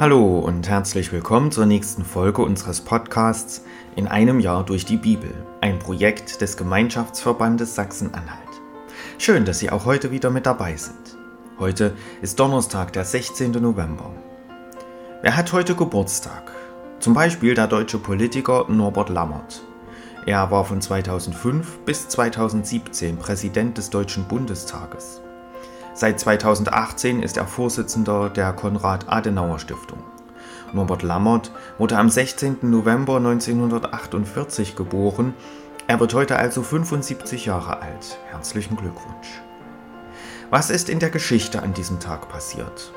Hallo und herzlich willkommen zur nächsten Folge unseres Podcasts In einem Jahr durch die Bibel, ein Projekt des Gemeinschaftsverbandes Sachsen-Anhalt. Schön, dass Sie auch heute wieder mit dabei sind. Heute ist Donnerstag, der 16. November. Wer hat heute Geburtstag? Zum Beispiel der deutsche Politiker Norbert Lammert. Er war von 2005 bis 2017 Präsident des Deutschen Bundestages. Seit 2018 ist er Vorsitzender der Konrad-Adenauer-Stiftung. Norbert Lammert wurde am 16. November 1948 geboren. Er wird heute also 75 Jahre alt. Herzlichen Glückwunsch. Was ist in der Geschichte an diesem Tag passiert?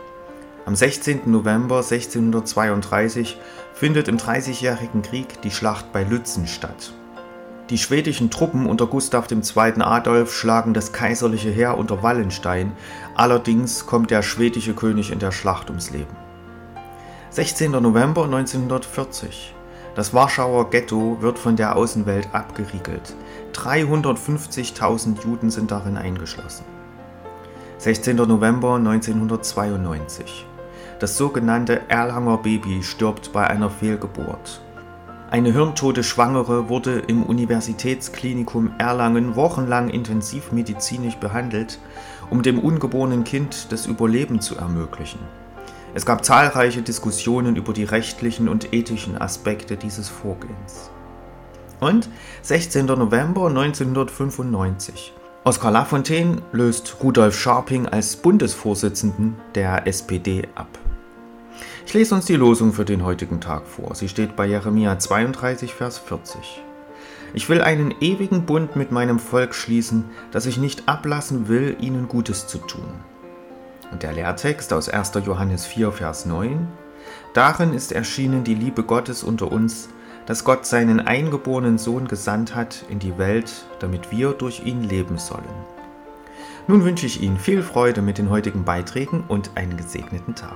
Am 16. November 1632 findet im Dreißigjährigen Krieg die Schlacht bei Lützen statt. Die schwedischen Truppen unter Gustav II. Adolf schlagen das kaiserliche Heer unter Wallenstein, allerdings kommt der schwedische König in der Schlacht ums Leben. 16. November 1940. Das Warschauer Ghetto wird von der Außenwelt abgeriegelt. 350.000 Juden sind darin eingeschlossen. 16. November 1992. Das sogenannte Erlanger Baby stirbt bei einer Fehlgeburt. Eine hirntote Schwangere wurde im Universitätsklinikum Erlangen wochenlang intensivmedizinisch behandelt, um dem ungeborenen Kind das Überleben zu ermöglichen. Es gab zahlreiche Diskussionen über die rechtlichen und ethischen Aspekte dieses Vorgehens. Und 16. November 1995. Oskar Lafontaine löst Rudolf Scharping als Bundesvorsitzenden der SPD ab. Ich lese uns die Losung für den heutigen Tag vor. Sie steht bei Jeremia 32, Vers 40. Ich will einen ewigen Bund mit meinem Volk schließen, dass ich nicht ablassen will, ihnen Gutes zu tun. Und der Lehrtext aus 1. Johannes 4, Vers 9. Darin ist erschienen die Liebe Gottes unter uns, dass Gott seinen eingeborenen Sohn gesandt hat in die Welt, damit wir durch ihn leben sollen. Nun wünsche ich Ihnen viel Freude mit den heutigen Beiträgen und einen gesegneten Tag.